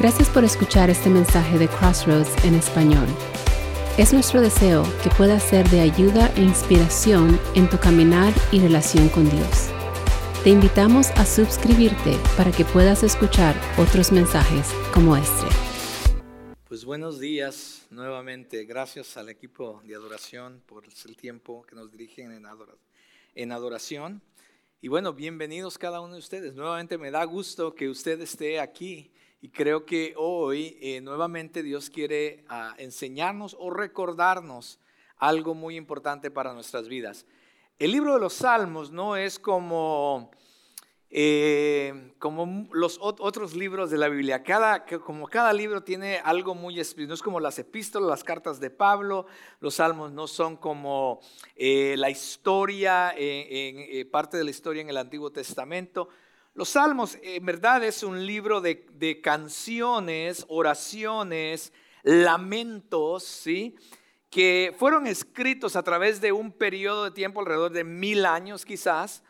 Gracias por escuchar este mensaje de Crossroads en español. Es nuestro deseo que pueda ser de ayuda e inspiración en tu caminar y relación con Dios. Te invitamos a suscribirte para que puedas escuchar otros mensajes como este. Pues buenos días nuevamente. Gracias al equipo de adoración por el tiempo que nos dirigen en, adoración. Y bueno, bienvenidos cada uno de ustedes. Nuevamente me da gusto que usted esté aquí y creo que hoy eh, nuevamente Dios quiere ah, enseñarnos o recordarnos algo muy importante para nuestras vidas. El libro de los Salmos no es como, eh, como los otros libros de la Biblia. Cada, como cada libro tiene algo muy especial. No es como las epístolas, las cartas de Pablo. Los Salmos no son como eh, la historia, parte de la historia en el Antiguo Testamento los salmos, en verdad, es un libro de, canciones, oraciones, lamentos, ¿sí? que fueron escritos a través de un periodo de tiempo alrededor de mil años quizás,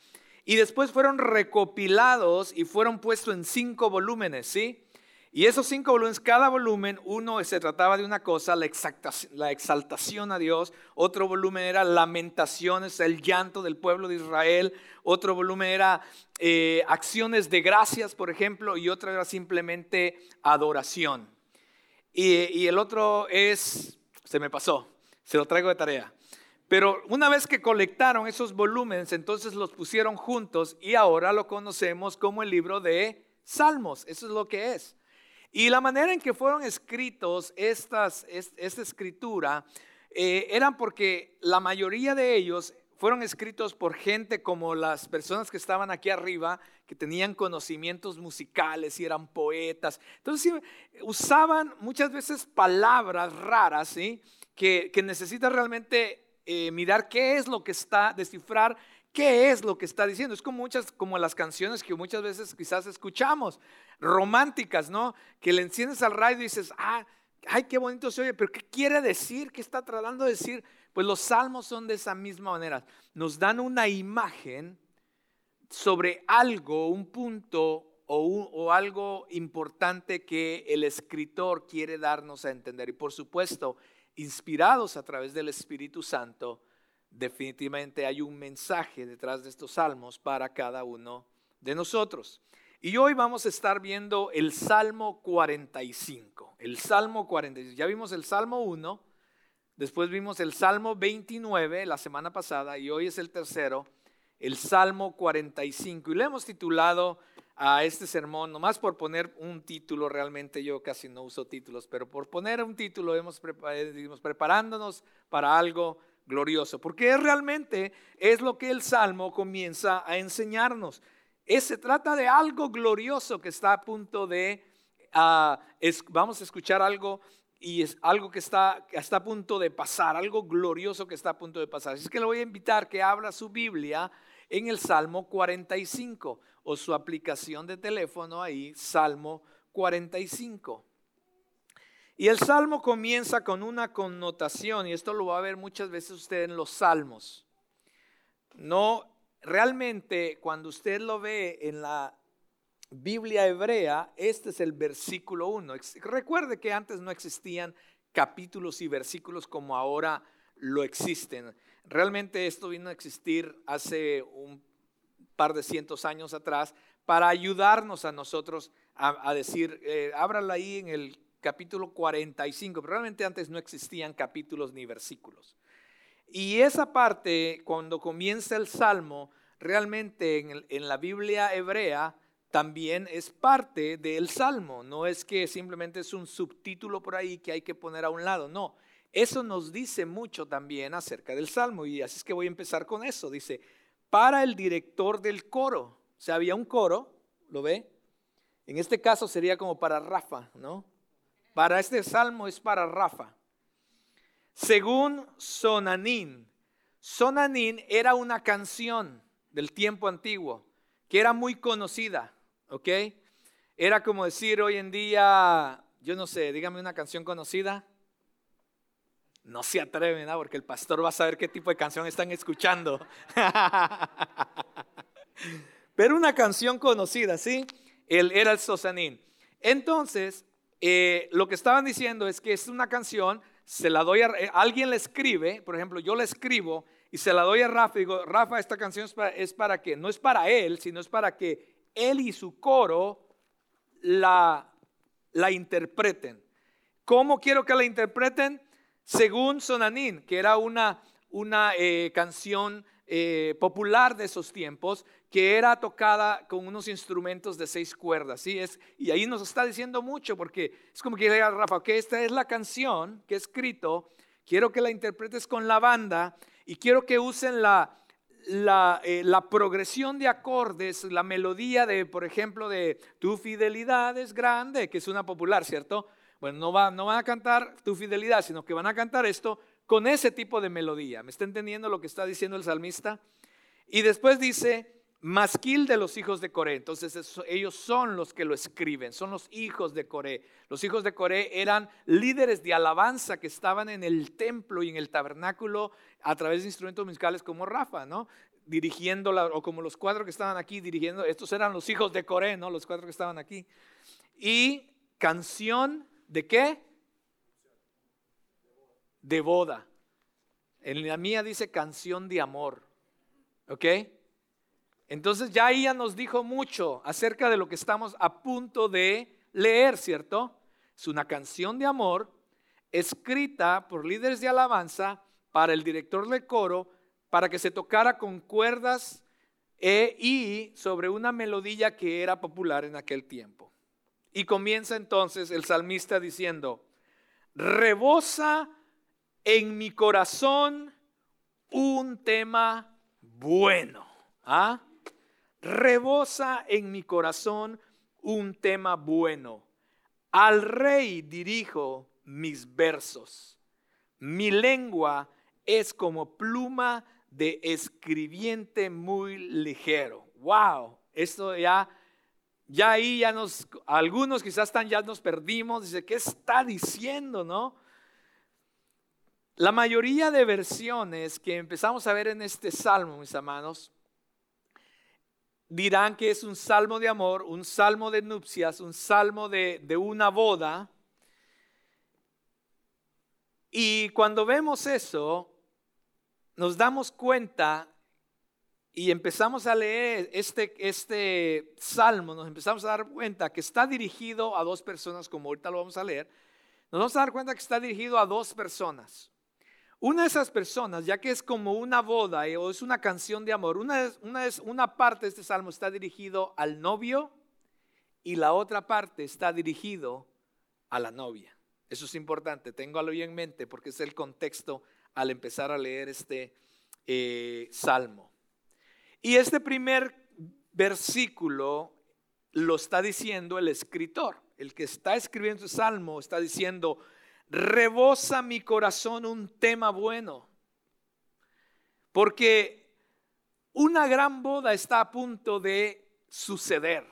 y después fueron recopilados y fueron puestos en cinco volúmenes, ¿sí? Y esos cinco volúmenes, cada volumen, uno se trataba de una cosa, la, exaltación a Dios, otro volumen era lamentaciones, el llanto del pueblo de Israel, otro volumen era eh, acciones de gracias, por ejemplo, y otro era simplemente adoración. Y, el otro es, se me pasó, se lo traigo de tarea. Pero una vez que colectaron esos volúmenes, entonces los pusieron juntos y ahora lo conocemos como el libro de Salmos. Eso es lo que es. Y la manera en que fueron escritos estas, esta escritura eh, eran porque la mayoría de ellos fueron escritos por gente como las personas que estaban aquí arriba, que tenían conocimientos musicales y eran poetas. Entonces usaban muchas veces palabras raras, ¿sí? que, que necesitas realmente eh, mirar qué es lo que está, descifrar qué es lo que está diciendo. Es como muchas, como las canciones que muchas veces quizás escuchamos románticas, ¿no? Que le enciendes al radio y dices, ah, ay, qué bonito se oye, pero ¿qué quiere decir? ¿Qué está tratando de decir? Pues los salmos son de esa misma manera. Nos dan una imagen sobre algo, un punto o, o, algo importante que el escritor quiere darnos a entender. Y por supuesto, inspirados a través del Espíritu Santo, definitivamente hay un mensaje detrás de estos salmos para cada uno de nosotros. Y hoy vamos a estar viendo el Salmo 45. El Salmo 45. Ya vimos el Salmo 1, después vimos el Salmo 29 la semana pasada y hoy es el tercero, el Salmo 45. Y le hemos titulado a este sermón, nomás por poner un título, realmente yo casi no uso títulos, pero por poner un título hemos preparándonos para algo glorioso, porque realmente es lo que el Salmo comienza a enseñarnos se trata de algo glorioso que está a punto de, ah, vamos a escuchar algo y es algo que está, está a punto de pasar, algo glorioso que está a punto de pasar. Así es que le voy a invitar que abra su Biblia en el Salmo 45 o su aplicación de teléfono ahí, Salmo 45. Y el Salmo comienza con una connotación, y esto lo va a ver muchas veces usted en los Salmos. No realmente cuando usted lo ve en la Biblia hebrea, este es el versículo 1. Recuerde que antes no existían capítulos y versículos como ahora lo existen. Realmente esto vino a existir hace un par de cientos años atrás para ayudarnos a nosotros a, decir, eh, ábrala ahí en el capítulo 45, pero realmente antes no existían capítulos ni versículos. Y esa parte, cuando comienza el Salmo, realmente en, la Biblia hebrea también es parte del Salmo. No es que simplemente es un subtítulo por ahí que hay que poner a un lado. No, eso nos dice mucho también acerca del Salmo. Y así es que voy a empezar con eso. Dice, para el director del coro. O sea, había un coro, ¿lo ve? En este caso sería como para Rafa, ¿no? Para este salmo es para Rafa. Según Sonanín, Sonanín era una canción del tiempo antiguo que era muy conocida, ¿ok? Era como decir hoy en día, yo no sé, dígame una canción conocida. No se atreven, ¿no? Porque el pastor va a saber qué tipo de canción están escuchando. Pero una canción conocida, ¿sí? Él era el Sosanín. Entonces, eh, lo que estaban diciendo es que es una canción, se la doy a eh, alguien le escribe, por ejemplo, yo la escribo y se la doy a Rafa y digo, Rafa, esta canción es para, es para que, no es para él, sino es para que él y su coro la, la interpreten. ¿Cómo quiero que la interpreten? Según Sonanín, que era una, una eh, canción eh, popular de esos tiempos, que era tocada con unos instrumentos de seis cuerdas. ¿sí? Es, y ahí nos está diciendo mucho, porque es como que diga Rafa, que esta es la canción que he escrito, quiero que la interpretes con la banda y quiero que usen la, eh, la, progresión de acordes, la melodía de, por ejemplo, de Tu fidelidad es grande, que es una popular, ¿cierto? Bueno, no, va, no van a cantar Tu fidelidad, sino que van a cantar esto con ese tipo de melodía. ¿Me está entendiendo lo que está diciendo el salmista? Y después dice, masquil de los hijos de Coré. Entonces ellos son los que lo escriben, son los hijos de Coré. Los hijos de Coré eran líderes de alabanza que estaban en el templo y en el tabernáculo a través de instrumentos musicales como Rafa, ¿no? Dirigiendo, o como los cuatro que estaban aquí dirigiendo, estos eran los hijos de Coré, ¿no? Los cuatro que estaban aquí. Y canción de qué? De boda. En la mía dice canción de amor. ¿Ok? Entonces ya ella nos dijo mucho acerca de lo que estamos a punto de leer, ¿cierto? Es una canción de amor escrita por líderes de alabanza para el director del coro para que se tocara con cuerdas e, y sobre una melodía que era popular en aquel tiempo. Y comienza entonces el salmista diciendo, rebosa en mi corazón un tema bueno. ¿Ah? rebosa en mi corazón un tema bueno. Al rey dirijo mis versos. Mi lengua es como pluma de escribiente muy ligero. Wow, esto ya, ya ahí ya nos, algunos quizás están, ya nos perdimos. Dice, ¿qué está diciendo, no? La mayoría de versiones que empezamos a ver en este salmo, mis hermanos, dirán que es un salmo de amor, un salmo de nupcias, un salmo de, una boda. Y cuando vemos eso, nos damos cuenta y empezamos a leer este, este salmo, nos empezamos a dar cuenta que está dirigido a dos personas, como ahorita lo vamos a leer, nos vamos a dar cuenta que está dirigido a dos personas. Una de esas personas, ya que es como una boda eh, o es una canción de amor, una, una, una parte de este salmo está dirigido al novio y la otra parte está dirigido a la novia. Eso es importante, tengo algo en mente porque es el contexto al empezar a leer este eh, salmo. Y este primer versículo lo está diciendo el escritor. El que está escribiendo el salmo está diciendo, rebosa mi corazón un tema bueno. Porque una gran boda está a punto de suceder.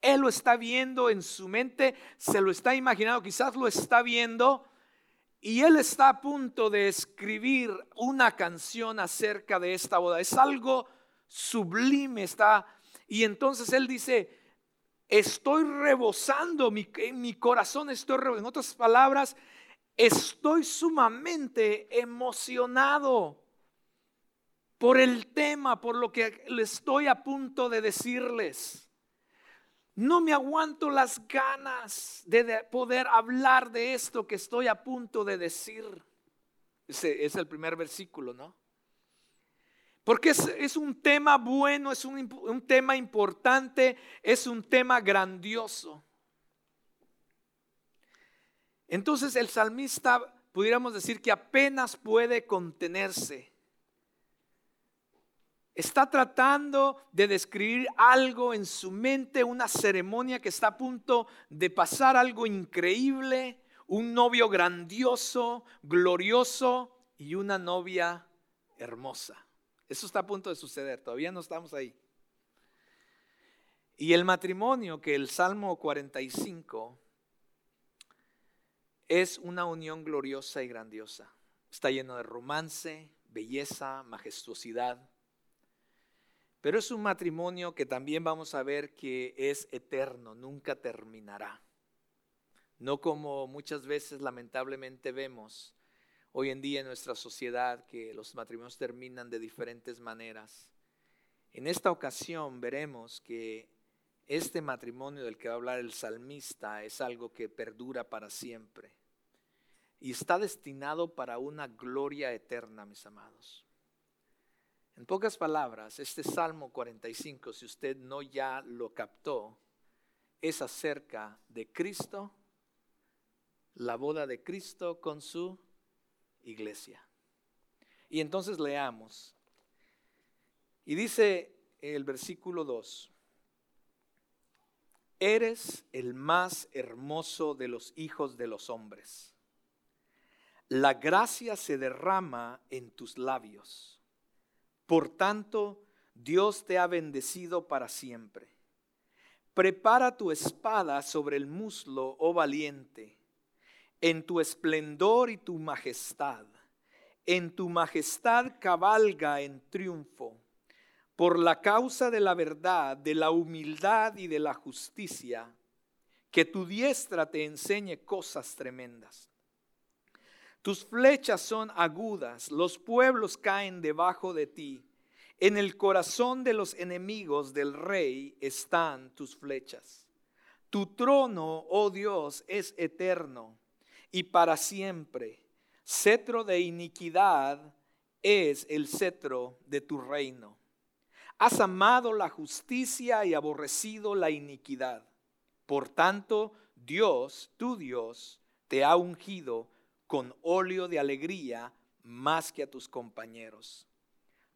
Él lo está viendo en su mente, se lo está imaginando, quizás lo está viendo. Y él está a punto de escribir una canción acerca de esta boda. Es algo sublime, está. Y entonces él dice, estoy rebosando, mi, mi corazón estoy rebosando. En otras palabras, Estoy sumamente emocionado por el tema, por lo que estoy a punto de decirles. No me aguanto las ganas de poder hablar de esto que estoy a punto de decir. Ese es el primer versículo, ¿no? Porque es, un tema bueno, es un tema importante, es un tema grandioso. Entonces el salmista pudiéramos decir que apenas puede contenerse. Está tratando de describir algo en su mente, una ceremonia que está a punto de pasar, algo increíble, un novio grandioso, glorioso y una novia hermosa. Eso está a punto de suceder, todavía no estamos ahí. Y el matrimonio que el Salmo 45 es una unión gloriosa y grandiosa. Está lleno de romance, belleza, majestuosidad. Pero es un matrimonio que también vamos a ver que es eterno, nunca terminará. no como muchas veces lamentablemente vemos hoy en día en nuestra sociedad que los matrimonios terminan de diferentes maneras. En esta ocasión veremos que este matrimonio del que va a hablar el salmista es algo que perdura para siempre y está destinado para una gloria eterna, mis amados. En pocas palabras, este Salmo 45, si usted no ya lo captó, es acerca de Cristo, la boda de Cristo con su iglesia. Y entonces leamos. Y dice el versículo 2, eres el más hermoso de los hijos de los hombres. La gracia se derrama en tus labios. Por tanto, Dios te ha bendecido para siempre. Prepara tu espada sobre el muslo, oh valiente en tu esplendor y tu majestad. En tu majestad cabalga en triunfo. Por la causa de la verdad, de la humildad y de la justicia, que tu diestra te enseñe cosas tremendas. Tus flechas son agudas, los pueblos caen debajo de ti. En el corazón de los enemigos del rey están tus flechas. Tu trono, oh Dios, es eterno y para siempre. Cetro de iniquidad es el cetro de tu reino. Has amado la justicia y aborrecido la iniquidad. Por tanto, Dios, tu Dios, te ha ungido con óleo de alegría más que a tus compañeros.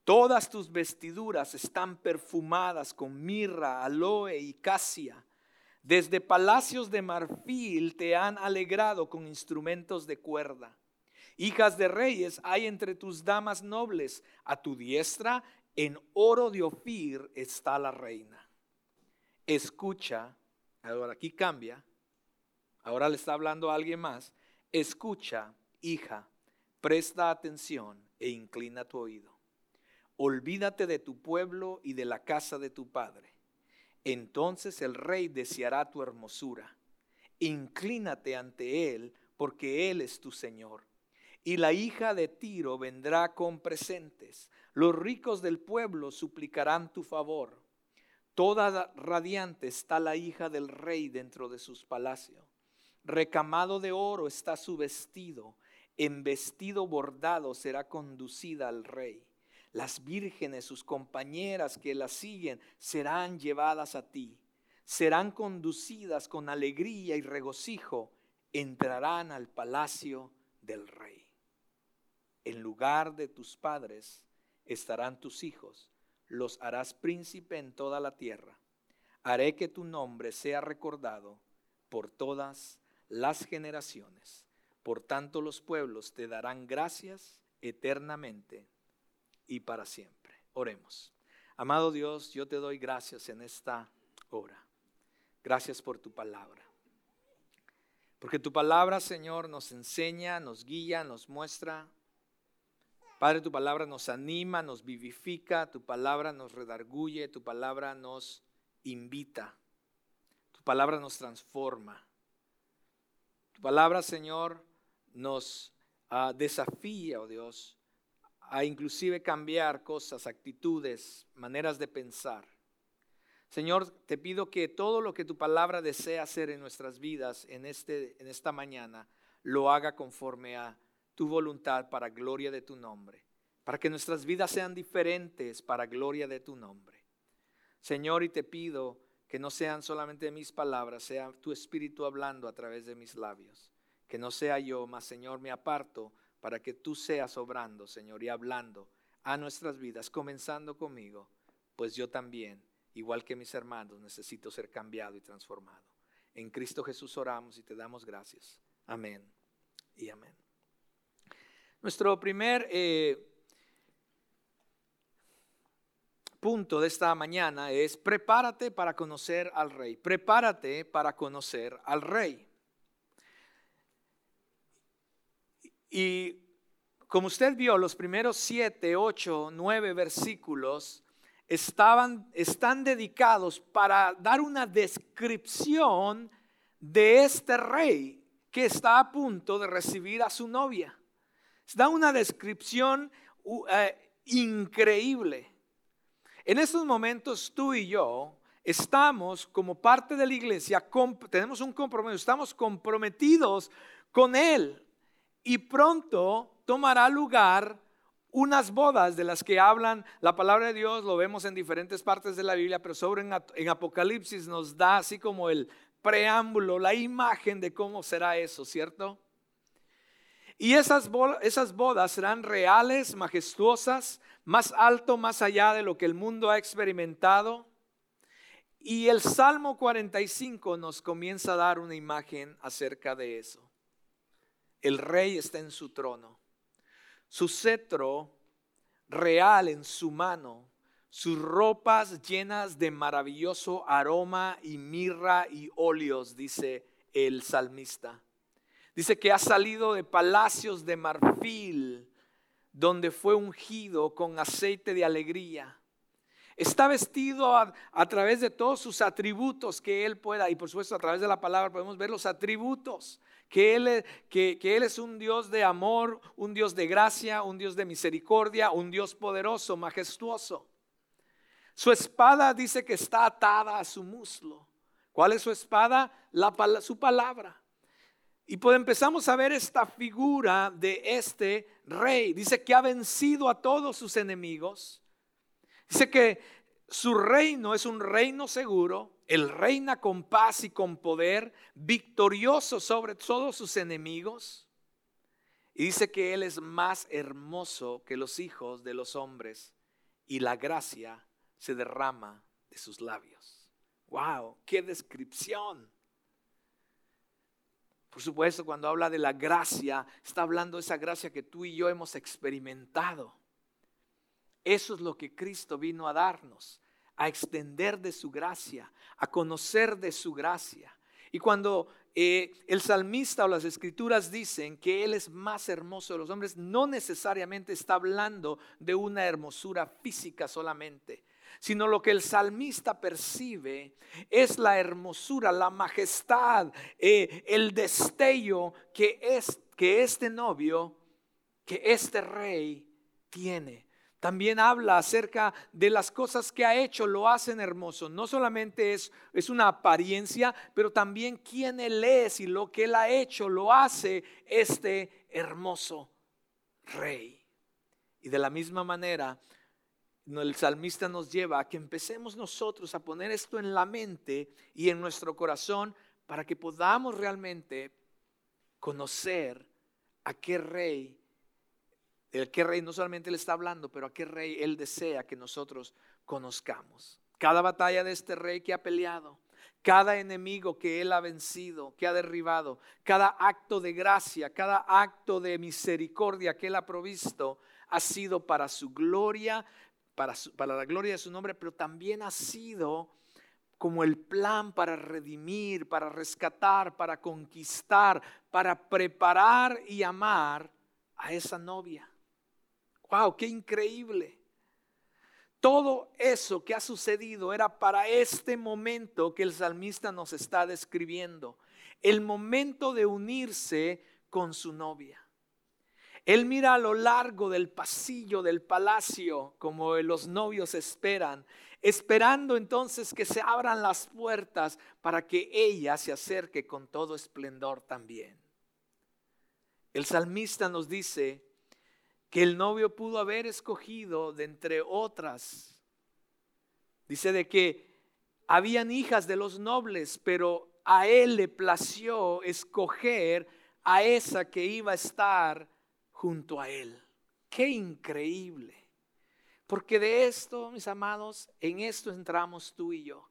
Todas tus vestiduras están perfumadas con mirra, aloe y casia desde palacios de marfil te han alegrado con instrumentos de cuerda. Hijas de reyes hay entre tus damas nobles. A tu diestra en oro de Ofir está la reina. Escucha, ahora aquí cambia, ahora le está hablando a alguien más. Escucha, hija, presta atención e inclina tu oído. Olvídate de tu pueblo y de la casa de tu padre entonces el rey deseará tu hermosura. Inclínate ante él, porque él es tu Señor. Y la hija de Tiro vendrá con presentes. Los ricos del pueblo suplicarán tu favor. Toda radiante está la hija del rey dentro de sus palacios. Recamado de oro está su vestido. En vestido bordado será conducida al rey. Las vírgenes, sus compañeras que la siguen, serán llevadas a ti. Serán conducidas con alegría y regocijo. Entrarán al palacio del rey. En lugar de tus padres estarán tus hijos. Los harás príncipe en toda la tierra. Haré que tu nombre sea recordado por todas las generaciones. Por tanto los pueblos te darán gracias eternamente y para siempre. Oremos. Amado Dios, yo te doy gracias en esta hora. Gracias por tu palabra. Porque tu palabra, Señor, nos enseña, nos guía, nos muestra. Padre, tu palabra nos anima, nos vivifica, tu palabra nos redarguye, tu palabra nos invita, tu palabra nos transforma. Tu palabra, Señor, nos ah, desafía, oh Dios, a inclusive cambiar cosas, actitudes, maneras de pensar. Señor, te pido que todo lo que tu palabra desea hacer en nuestras vidas en, este, en esta mañana, lo haga conforme a tu voluntad para gloria de tu nombre, para que nuestras vidas sean diferentes para gloria de tu nombre. Señor, y te pido que no sean solamente mis palabras, sea tu espíritu hablando a través de mis labios, que no sea yo, mas Señor, me aparto para que tú seas obrando, Señor, y hablando a nuestras vidas, comenzando conmigo, pues yo también, igual que mis hermanos, necesito ser cambiado y transformado. En Cristo Jesús oramos y te damos gracias. Amén y amén. Nuestro primer eh, punto de esta mañana es prepárate para conocer al rey. Prepárate para conocer al rey. Y como usted vio, los primeros siete, ocho, nueve versículos estaban, están dedicados para dar una descripción de este rey que está a punto de recibir a su novia. Da una descripción eh, increíble. En estos momentos tú y yo estamos como parte de la iglesia, tenemos un compromiso, estamos comprometidos con Él y pronto tomará lugar unas bodas de las que hablan la palabra de Dios, lo vemos en diferentes partes de la Biblia, pero sobre en, Apocalipsis nos da así como el preámbulo, la imagen de cómo será eso, ¿cierto? Y esas, esas bodas serán reales, majestuosas, más alto, más allá de lo que el mundo ha experimentado. Y el Salmo 45 nos comienza a dar una imagen acerca de eso. El rey está en su trono su cetro real en su mano, sus ropas llenas de maravilloso aroma y mirra y óleos, dice el salmista. Dice que ha salido de palacios de marfil, donde fue ungido con aceite de alegría. Está vestido a, través de todos sus atributos que Él pueda, y por supuesto a través de la palabra podemos ver los atributos que él, que, Él es un Dios de amor, un Dios de gracia, un Dios de misericordia, un Dios poderoso, majestuoso. Su espada dice que está atada a su muslo. ¿Cuál es su espada? La, su palabra. Y pues empezamos a ver esta figura de este rey. Dice que ha vencido a todos sus enemigos. Dice que su reino es un reino seguro. Él reina con paz y con poder, victorioso sobre todos sus enemigos. Y dice que Él es más hermoso que los hijos de los hombres y la gracia se derrama de sus labios. ¡Wow! ¡Qué descripción! Por supuesto, cuando habla de la gracia, está hablando de esa gracia que tú y yo hemos experimentado. Eso es lo que Cristo vino a darnos, a extender de su gracia, a conocer de su gracia. Y cuando eh, el salmista o las escrituras dicen que Él es más hermoso de los hombres, no necesariamente está hablando de una hermosura física solamente, sino lo que el salmista percibe es la hermosura, la majestad, eh, el destello que, es, que este novio, que este rey tiene. También habla acerca de las cosas que ha hecho, lo hacen hermoso. No solamente es, es una apariencia, pero también quién Él es y lo que Él ha hecho, lo hace este hermoso rey. Y de la misma manera, el salmista nos lleva a que empecemos nosotros a poner esto en la mente y en nuestro corazón para que podamos realmente conocer a qué rey el qué rey no solamente le está hablando, pero a qué rey él desea que nosotros conozcamos. Cada batalla de este rey que ha peleado, cada enemigo que él ha vencido, que ha derribado, cada acto de gracia, cada acto de misericordia que él ha provisto, ha sido para su gloria, para, la gloria de su nombre, pero también ha sido como el plan para redimir, para rescatar, para conquistar, para preparar y amar a esa novia. ¡Wow! ¡Qué increíble! Todo eso que ha sucedido era para este momento que el salmista nos está describiendo. El momento de unirse con su novia. Él mira a lo largo del pasillo del palacio como los novios esperan, esperando entonces que se abran las puertas para que ella se acerque con todo esplendor también. El salmista nos dice, que el novio pudo haber escogido de entre otras. Dice de que habían hijas de los nobles, pero a él le plació escoger a esa que iba a estar junto a él. Qué increíble. Porque de esto, mis amados, en esto entramos tú y yo.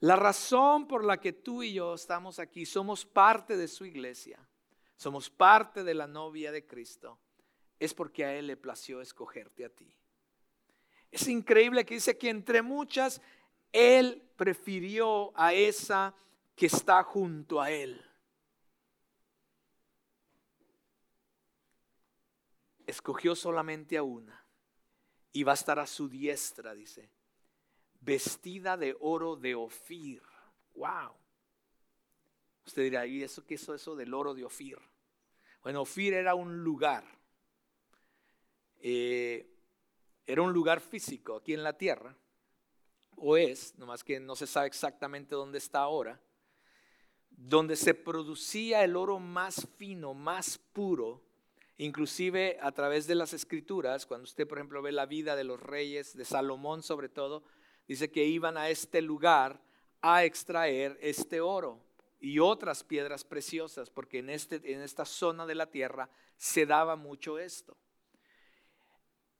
La razón por la que tú y yo estamos aquí, somos parte de su iglesia, somos parte de la novia de Cristo es porque a Él le plació escogerte a ti. Es increíble que dice que entre muchas, Él prefirió a esa que está junto a Él. Escogió solamente a una y va a estar a su diestra, dice, vestida de oro de Ofir. ¡Wow! Usted dirá, ¿y eso qué es eso del oro de Ofir? Bueno, Ofir era un lugar, eh, era un lugar físico aquí en la tierra, o es, nomás que no se sabe exactamente dónde está ahora, donde se producía el oro más fino, más puro, inclusive a través de las escrituras, cuando usted por ejemplo ve la vida de los reyes, de Salomón sobre todo, dice que iban a este lugar a extraer este oro y otras piedras preciosas, porque en, este, en esta zona de la tierra se daba mucho esto.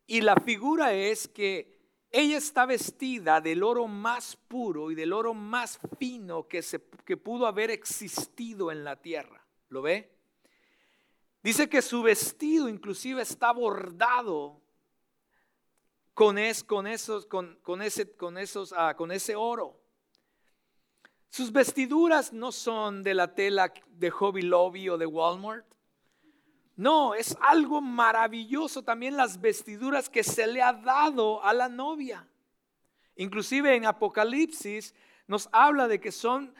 Y la figura es que ella está vestida del oro más puro y del oro más fino que, se, que pudo haber existido en la tierra. ¿Lo ve? Dice que su vestido inclusive está bordado con, esos, con ese, con, esos, ah, con ese oro. Sus vestiduras no son de la tela de Hobby Lobby o de Walmart. No, es algo maravilloso también las vestiduras que se le ha dado a la novia. Inclusive en Apocalipsis nos habla de que son,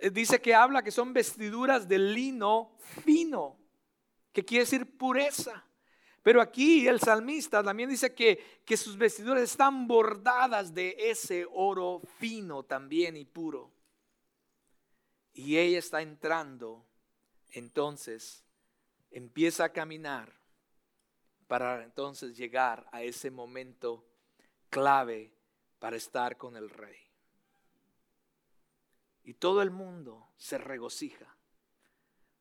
eh, dice que habla que son vestiduras de lino fino, que quiere decir pureza. Pero aquí el salmista también dice que, que sus vestiduras están bordadas de ese oro fino también y puro. Y ella está entrando, entonces empieza a caminar para entonces llegar a ese momento clave para estar con el rey. Y todo el mundo se regocija,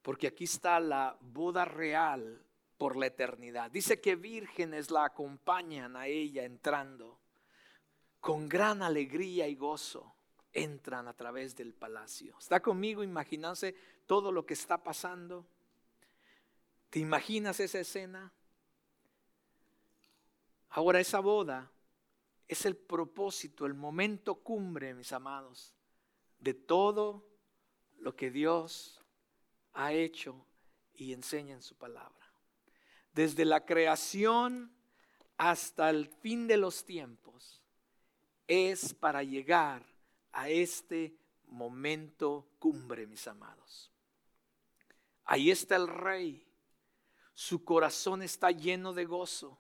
porque aquí está la boda real por la eternidad. Dice que vírgenes la acompañan a ella entrando. Con gran alegría y gozo entran a través del palacio. ¿Está conmigo? Imagínense todo lo que está pasando. ¿Te imaginas esa escena? Ahora esa boda es el propósito, el momento cumbre, mis amados, de todo lo que Dios ha hecho y enseña en su palabra desde la creación hasta el fin de los tiempos, es para llegar a este momento cumbre, mis amados. Ahí está el rey, su corazón está lleno de gozo.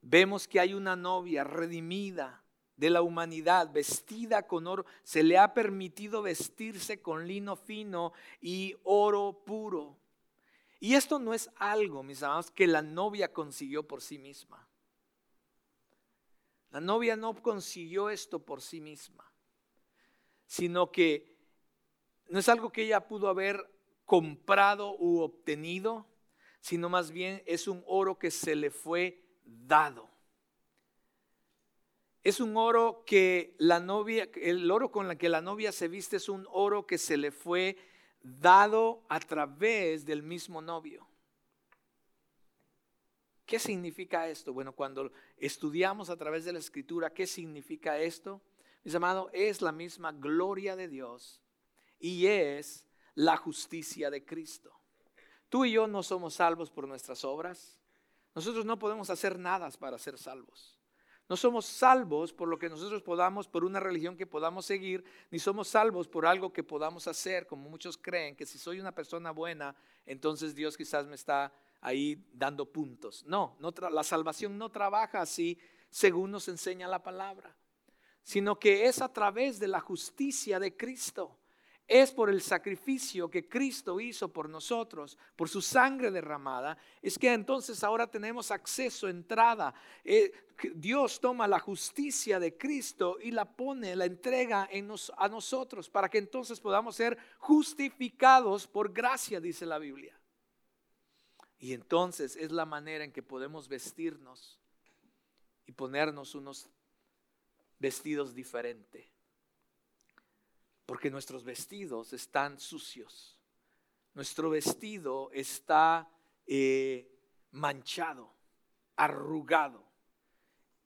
Vemos que hay una novia redimida de la humanidad, vestida con oro. Se le ha permitido vestirse con lino fino y oro puro. Y esto no es algo, mis amados, que la novia consiguió por sí misma. La novia no consiguió esto por sí misma, sino que no es algo que ella pudo haber comprado u obtenido, sino más bien es un oro que se le fue dado. Es un oro que la novia, el oro con el que la novia se viste es un oro que se le fue dado a través del mismo novio. ¿Qué significa esto? Bueno, cuando estudiamos a través de la escritura, ¿qué significa esto? Mis amados, es la misma gloria de Dios y es la justicia de Cristo. Tú y yo no somos salvos por nuestras obras. Nosotros no podemos hacer nada para ser salvos. No somos salvos por lo que nosotros podamos, por una religión que podamos seguir, ni somos salvos por algo que podamos hacer, como muchos creen, que si soy una persona buena, entonces Dios quizás me está ahí dando puntos. No, la salvación no trabaja así según nos enseña la palabra, sino que es a través de la justicia de Cristo es por el sacrificio que Cristo hizo por nosotros, por su sangre derramada, es que entonces ahora tenemos acceso, entrada. Eh, Dios toma la justicia de Cristo y la pone, la entrega a nosotros para que entonces podamos ser justificados por gracia, dice la Biblia. Y entonces es la manera en que podemos vestirnos y ponernos unos vestidos diferentes porque nuestros vestidos están sucios. Nuestro vestido está eh, manchado, arrugado.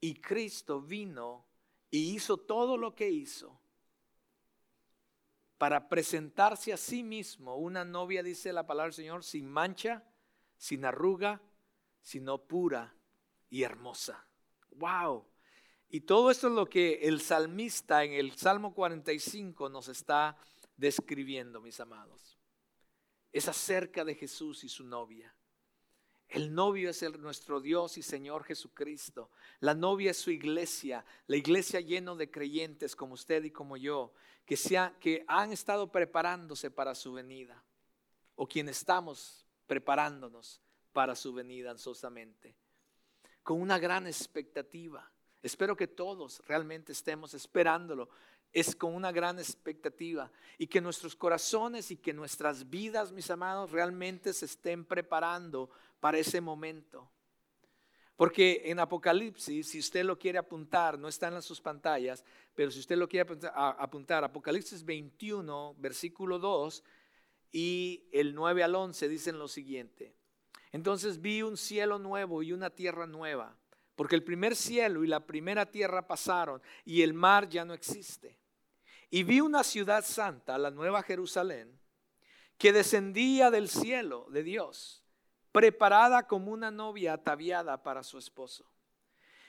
Y Cristo vino y hizo todo lo que hizo para presentarse a sí mismo una novia, dice la palabra del Señor, sin mancha, sin arruga, sino pura y hermosa. ¡Wow! Y todo esto es lo que el salmista en el Salmo 45 nos está describiendo, mis amados. Es acerca de Jesús y su novia. El novio es el, nuestro Dios y Señor Jesucristo. La novia es su iglesia, la iglesia lleno de creyentes como usted y como yo, que, que han estado preparándose para su venida, o quien estamos preparándonos para su venida ansiosamente, con una gran expectativa. Espero que todos realmente estemos esperándolo, es con una gran expectativa y que nuestros corazones y que nuestras vidas, mis amados, realmente se estén preparando para ese momento. Porque en Apocalipsis, si usted lo quiere apuntar, no está en sus pantallas, pero si usted lo quiere apuntar, Apocalipsis 21, versículo 2 y el 9 al 11 dicen lo siguiente. Entonces vi un cielo nuevo y una tierra nueva, porque el primer cielo y la primera tierra pasaron y el mar ya no existe. Y vi una ciudad santa, la nueva Jerusalén, que descendía del cielo de Dios preparada como una novia ataviada para su esposo.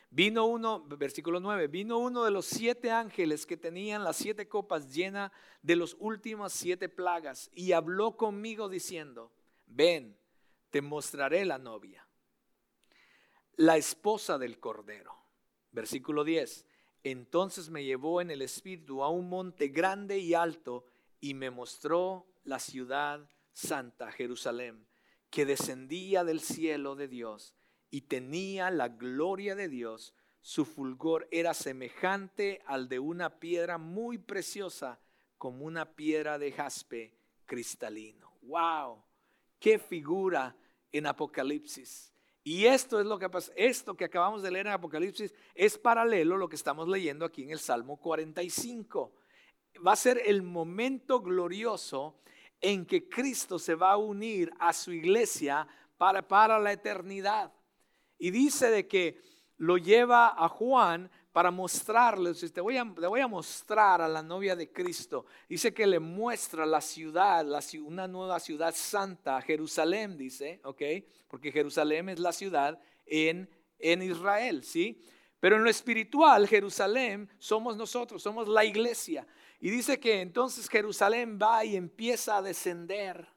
Vino uno, versículo 9, vino uno de los siete ángeles que tenían las siete copas llenas de los últimos siete plagas y habló conmigo diciendo, ven, te mostraré la novia, la esposa del Cordero. Versículo 10, entonces me llevó en el espíritu a un monte grande y alto y me mostró la ciudad santa, Jerusalén que descendía del cielo de Dios y tenía la gloria de Dios, su fulgor era semejante al de una piedra muy preciosa, como una piedra de jaspe cristalino. ¡Wow! ¡Qué figura en Apocalipsis! Y esto es lo que esto que acabamos de leer en Apocalipsis es paralelo a lo que estamos leyendo aquí en el Salmo 45. Va a ser el momento glorioso en que Cristo se va a unir a su iglesia para, para la eternidad. Y dice de que lo lleva a Juan para mostrarle, te voy a, le voy a mostrar a la novia de Cristo. Dice que le muestra la ciudad, una nueva ciudad santa, Jerusalén, dice, ¿ok? Porque Jerusalén es la ciudad en, en Israel, ¿sí? Pero en lo espiritual, Jerusalén somos nosotros, somos la iglesia. Y dice que entonces Jerusalén va y empieza a descender,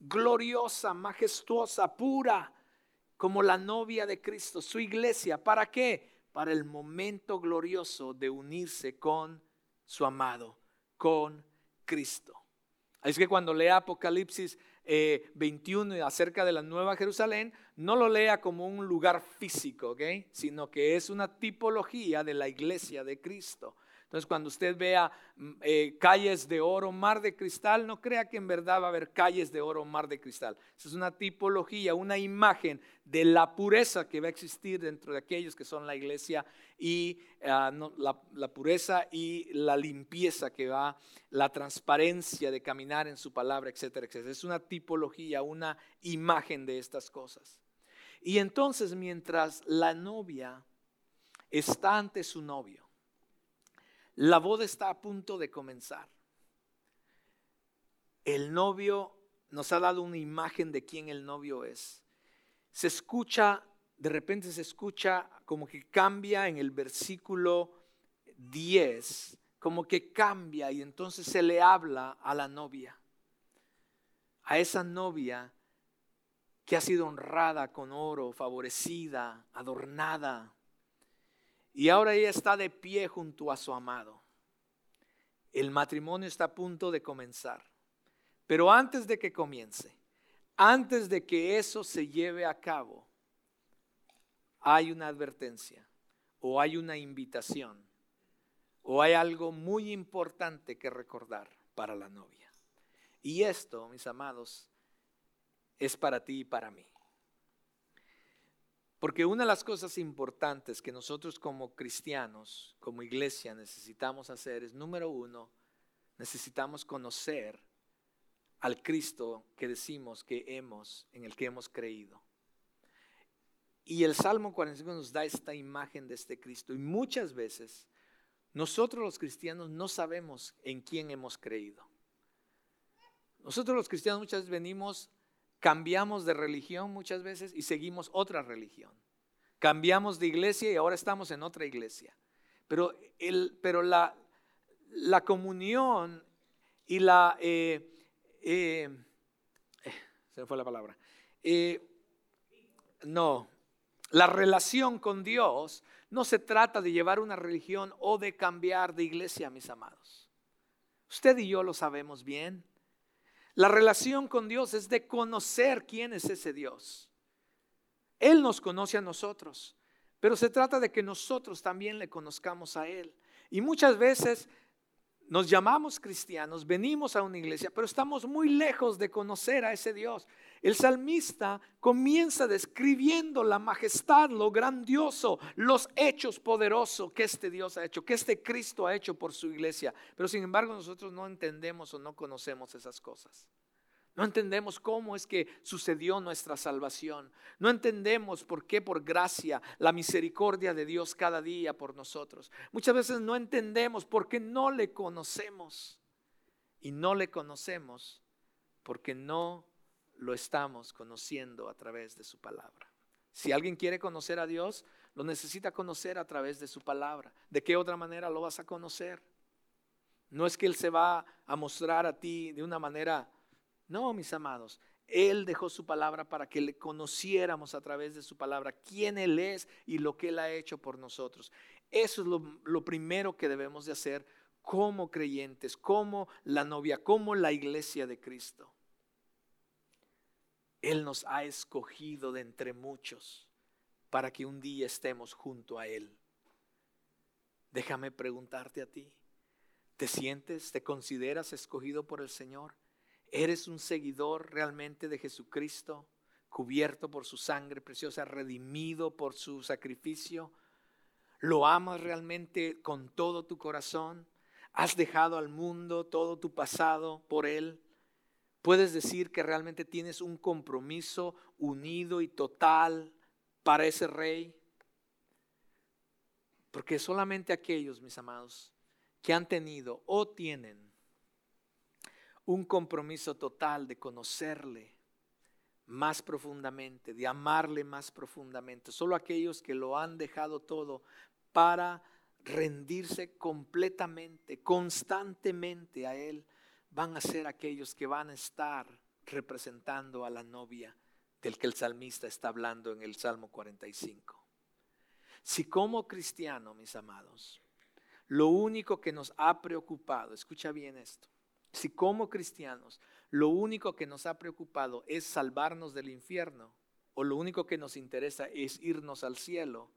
gloriosa, majestuosa, pura, como la novia de Cristo, su iglesia. ¿Para qué? Para el momento glorioso de unirse con su amado, con Cristo. Así que cuando lea Apocalipsis 21 eh, acerca de la Nueva Jerusalén, no lo lea como un lugar físico, sino que es una tipología de la iglesia de Cristo. Entonces, cuando usted vea mm, eh, calles de oro, mar de cristal, no crea que en verdad va a haber calles de oro, mar de cristal. Esa es una tipología, una imagen de la pureza que va a existir dentro de aquellos que son la iglesia y ah, la, pureza y la limpieza que va, la transparencia de caminar en su palabra, etcétera, etcétera. Es una tipología, una imagen de estas cosas. Y entonces, mientras la novia está ante su novio, la boda está a punto de comenzar. El novio nos ha dado una imagen de quién el novio es. Se escucha, de repente se escucha como que cambia en el versículo 10, como que cambia y entonces se le habla a la novia, a esa novia que ha sido honrada con oro, favorecida, adornada, y ahora ella está de pie junto a su amado. El matrimonio está a punto de comenzar. Pero antes de que comience, antes de que eso se lleve a cabo, hay una advertencia o hay una invitación o hay algo muy importante que recordar para la novia. Y esto, mis amados, es para ti y para mí. Porque una de las cosas importantes que nosotros como cristianos, como iglesia, necesitamos hacer es, número uno, necesitamos conocer al Cristo que decimos que hemos, en el que hemos creído. Y el Salmo 45 nos da esta imagen de este Cristo. Y muchas veces nosotros los cristianos no sabemos en quién hemos creído. Nosotros los cristianos muchas veces venimos Cambiamos de religión muchas veces y seguimos otra religión. Cambiamos de iglesia y ahora estamos en otra iglesia. Pero, el, pero la, la comunión Y la, eh, eh, se me fue la palabra. no, la relación con Dios no se trata de llevar una religión o de cambiar de iglesia, mis amados. Usted y yo lo sabemos bien. La relación con Dios es de conocer quién es ese Dios. Él nos conoce a nosotros, pero se trata de que nosotros también le conozcamos a Él. Y muchas veces nos llamamos cristianos, venimos a una iglesia, pero estamos muy lejos de conocer a ese Dios. El salmista comienza describiendo la majestad, lo grandioso, los hechos poderosos que este Dios ha hecho, que este Cristo ha hecho por su iglesia. Pero sin embargo nosotros no entendemos o no conocemos esas cosas. No entendemos cómo es que sucedió nuestra salvación. No entendemos por qué por gracia la misericordia de Dios cada día por nosotros. Muchas veces no entendemos porque no le conocemos. Y no le conocemos porque no lo estamos conociendo a través de su palabra. Si alguien quiere conocer a Dios, lo necesita conocer a través de su palabra. ¿De qué otra manera lo vas a conocer? No es que Él se va a mostrar a ti de una manera, no, mis amados. Él dejó su palabra para que le conociéramos a través de su palabra quién Él es y lo que Él ha hecho por nosotros. Eso es lo, primero que debemos de hacer como creyentes, como la novia, como la iglesia de Cristo. Él nos ha escogido de entre muchos para que un día estemos junto a Él. Déjame preguntarte a ti, ¿te sientes, te consideras escogido por el Señor? ¿Eres un seguidor realmente de Jesucristo, cubierto por su sangre preciosa, redimido por su sacrificio? ¿Lo amas realmente con todo tu corazón? ¿Has dejado al mundo todo tu pasado por Él? puedes decir que realmente tienes un compromiso unido y total para ese rey. Porque solamente aquellos, mis amados, que han tenido o tienen un compromiso total de conocerle más profundamente, de amarle más profundamente, solo aquellos que lo han dejado todo para rendirse completamente, constantemente a Él, van a ser aquellos que van a estar representando a la novia del que el salmista está hablando en el Salmo 45. Si como cristiano, mis amados, lo único que nos ha preocupado, escucha bien esto, si como cristianos lo único que nos ha preocupado es salvarnos del infierno, o lo único que nos interesa es irnos al cielo,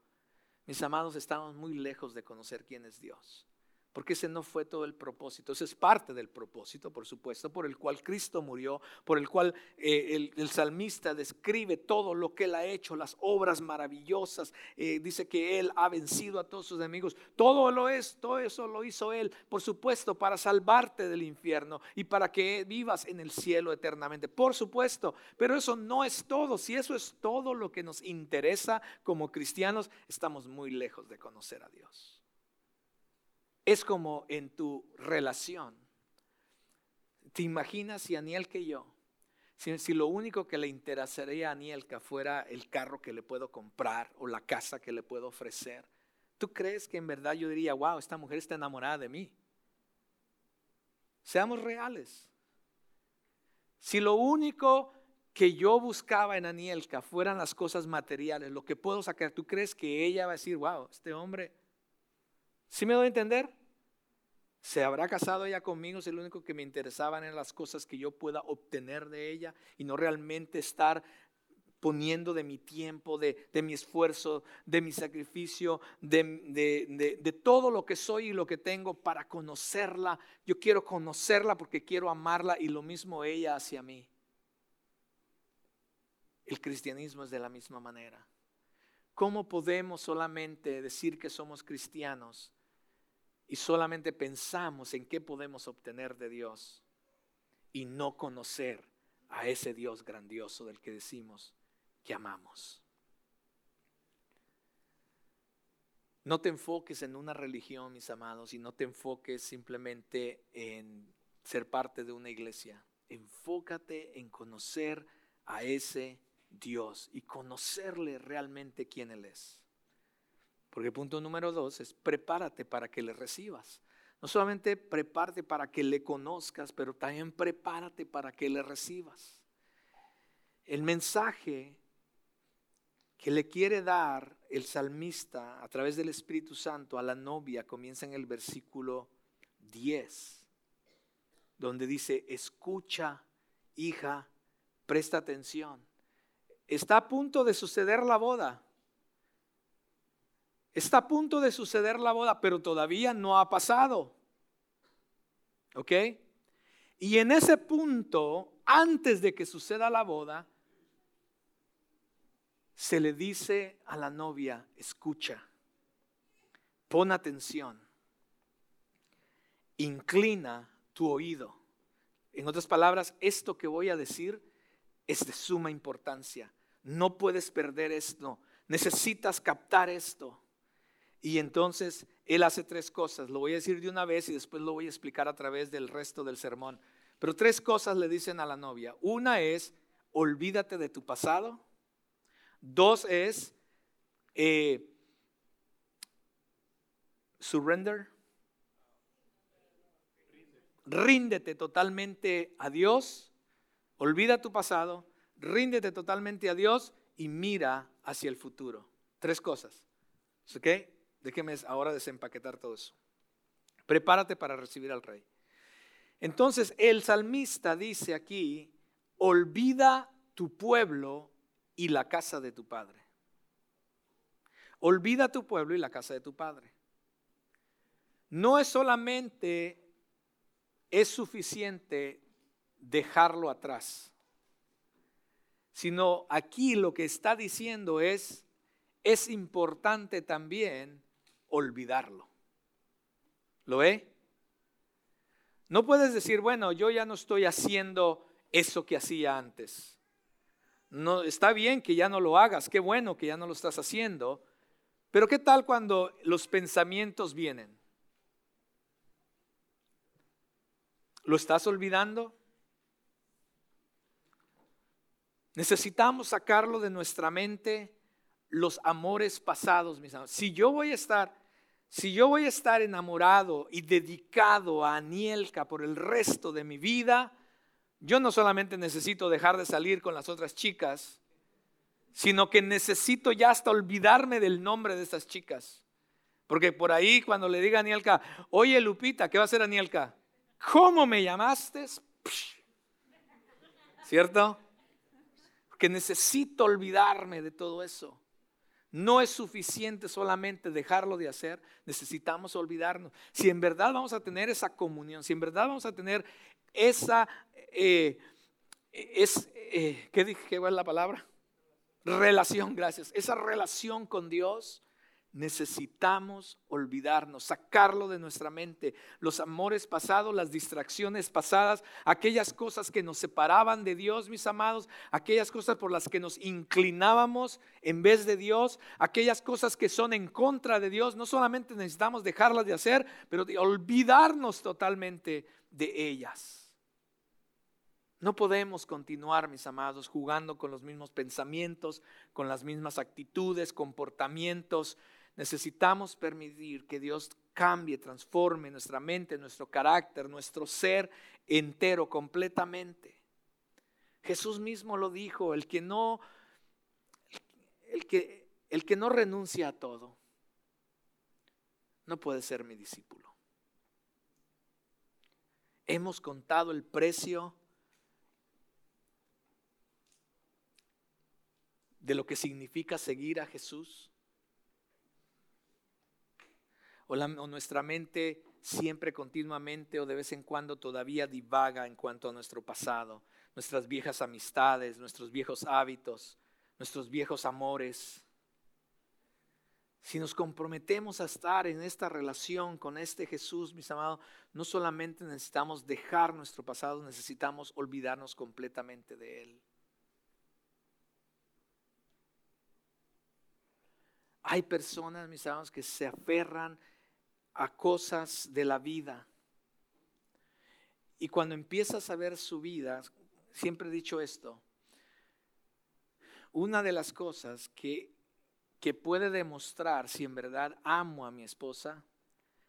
mis amados, estamos muy lejos de conocer quién es Dios. Porque ese no fue todo el propósito, ese es parte del propósito, por supuesto, por el cual Cristo murió, por el cual eh, el, salmista describe todo lo que Él ha hecho, las obras maravillosas, eh, dice que Él ha vencido a todos sus enemigos, todo lo es, todo eso lo hizo Él, por supuesto, para salvarte del infierno y para que vivas en el cielo eternamente, por supuesto, pero eso no es todo, si eso es todo lo que nos interesa como cristianos, estamos muy lejos de conocer a Dios. Es como en tu relación. ¿Te imaginas si Aniel que yo, si, lo único que le interesaría a Anielka fuera el carro que le puedo comprar o la casa que le puedo ofrecer? ¿Tú crees que en verdad yo diría, wow, esta mujer está enamorada de mí? Seamos reales. Si lo único que yo buscaba en Anielka fueran las cosas materiales, lo que puedo sacar, ¿tú crees que ella va a decir, wow, este hombre, ¿sí me doy a entender? ¿Se habrá casado ella conmigo si lo único que me interesaban eran las cosas que yo pueda obtener de ella y no realmente estar poniendo de mi tiempo, de, mi esfuerzo, de mi sacrificio, de, de, todo lo que soy y lo que tengo para conocerla. Yo quiero conocerla porque quiero amarla y lo mismo ella hacia mí. El cristianismo es de la misma manera. ¿Cómo podemos solamente decir que somos cristianos y solamente pensamos en qué podemos obtener de Dios y no conocer a ese Dios grandioso del que decimos que amamos. No te enfoques en una religión, mis amados, y no te enfoques simplemente en ser parte de una iglesia. Enfócate en conocer a ese Dios y conocerle realmente quién Él es. Porque punto número dos es prepárate para que le recibas. No solamente prepárate para que le conozcas, pero también prepárate para que le recibas. El mensaje que le quiere dar el salmista a través del Espíritu Santo a la novia comienza en el versículo 10, donde dice, escucha, hija, presta atención. Está a punto de suceder la boda. Está a punto de suceder la boda, pero todavía no ha pasado. ¿Ok? Y en ese punto, antes de que suceda la boda, se le dice a la novia, escucha, pon atención, inclina tu oído. En otras palabras, esto que voy a decir es de suma importancia. No puedes perder esto. Necesitas captar esto. Y entonces él hace tres cosas. Lo voy a decir de una vez y después lo voy a explicar a través del resto del sermón. Pero tres cosas le dicen a la novia. Una es, olvídate de tu pasado. Dos es, eh, surrender. Ríndete totalmente a Dios. Olvida tu pasado. Ríndete totalmente a Dios y mira hacia el futuro. Tres cosas. ¿Ok? Déjeme ahora desempaquetar todo eso. Prepárate para recibir al rey. Entonces el salmista dice aquí, olvida tu pueblo y la casa de tu padre. Olvida tu pueblo y la casa de tu padre. No es solamente, es suficiente dejarlo atrás, sino aquí lo que está diciendo es, es importante también olvidarlo. ¿Lo ve? No puedes decir, bueno, yo ya no estoy haciendo eso que hacía antes. No, está bien que ya no lo hagas, qué bueno que ya no lo estás haciendo, pero ¿qué tal cuando los pensamientos vienen? ¿Lo estás olvidando? Necesitamos sacarlo de nuestra mente los amores pasados, mis amados. Si yo voy a estar si yo voy a estar enamorado y dedicado a Anielka por el resto de mi vida, yo no solamente necesito dejar de salir con las otras chicas, sino que necesito ya hasta olvidarme del nombre de estas chicas. Porque por ahí cuando le diga a Anielka, oye Lupita, ¿qué va a hacer Anielka? ¿Cómo me llamaste? ¿Cierto? Porque necesito olvidarme de todo eso. No es suficiente solamente dejarlo de hacer, necesitamos olvidarnos. Si en verdad vamos a tener esa comunión, si en verdad vamos a tener esa, eh, eh, ¿qué dije? ¿Qué es la palabra? Relación, gracias. Esa relación con Dios, necesitamos olvidarnos, sacarlo de nuestra mente, los amores pasados, las distracciones pasadas, aquellas cosas que nos separaban de Dios, mis amados, aquellas cosas por las que nos inclinábamos en vez de Dios, aquellas cosas que son en contra de Dios, no solamente necesitamos dejarlas de hacer, pero de olvidarnos totalmente de ellas. No podemos continuar, mis amados, jugando con los mismos pensamientos, con las mismas actitudes, comportamientos, Necesitamos permitir que Dios cambie, transforme nuestra mente, nuestro carácter, nuestro ser entero, completamente. Jesús mismo lo dijo, el que no, el que, el que no renuncia a todo, no puede ser mi discípulo. Hemos contado el precio de lo que significa seguir a Jesús o, nuestra mente siempre continuamente o de vez en cuando todavía divaga en cuanto a nuestro pasado, nuestras viejas amistades, nuestros viejos hábitos, nuestros viejos amores. Si nos comprometemos a estar en esta relación con este Jesús, mis amados, no solamente necesitamos dejar nuestro pasado, necesitamos olvidarnos completamente de Él. Hay personas, mis amados, que se aferran a cosas de la vida. Y cuando empiezas a ver su vida, siempre he dicho esto, una de las cosas que, que puede demostrar si en verdad amo a mi esposa,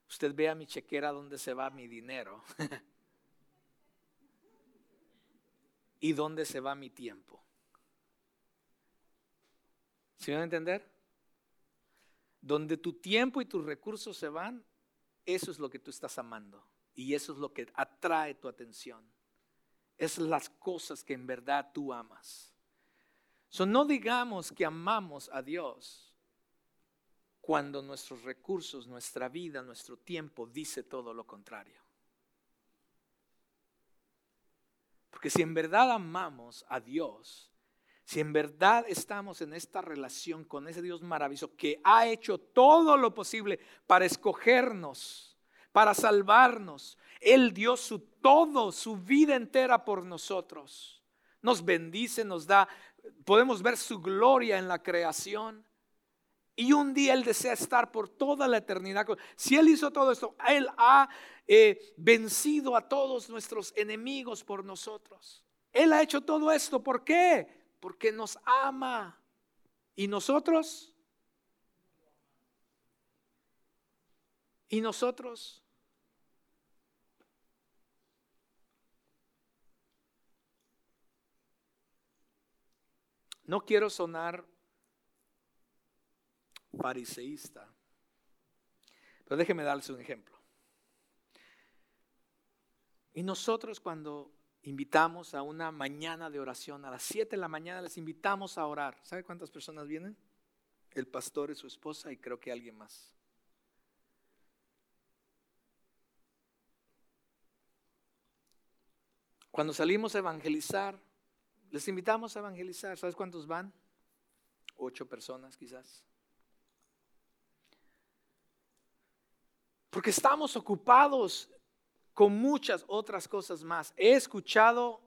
usted vea mi chequera dónde se va mi dinero y dónde se va mi tiempo. ¿Sí van a entender? Donde tu tiempo y tus recursos se van, eso es lo que tú estás amando y eso es lo que atrae tu atención. Es las cosas que en verdad tú amas. So, no digamos que amamos a Dios cuando nuestros recursos, nuestra vida, nuestro tiempo dice todo lo contrario. Porque si en verdad amamos a Dios, si en verdad estamos en esta relación con ese Dios maravilloso que ha hecho todo lo posible para escogernos, para salvarnos, Él dio su todo, su vida entera por nosotros. Nos bendice, nos da, podemos ver su gloria en la creación. Y un día Él desea estar por toda la eternidad. Si Él hizo todo esto, Él ha eh, vencido a todos nuestros enemigos por nosotros. Él ha hecho todo esto. ¿Por qué? Porque nos ama. ¿Y nosotros? ¿Y nosotros? No quiero sonar fariseísta. Pero déjeme darles un ejemplo. Y nosotros cuando invitamos a una mañana de oración, a las 7 de la mañana les invitamos a orar. ¿Sabe cuántas personas vienen? El pastor y su esposa y creo que alguien más. Cuando salimos a evangelizar, les invitamos a evangelizar. ¿Sabes cuántos van? Ocho personas quizás. Porque estamos ocupados con muchas otras cosas más. He escuchado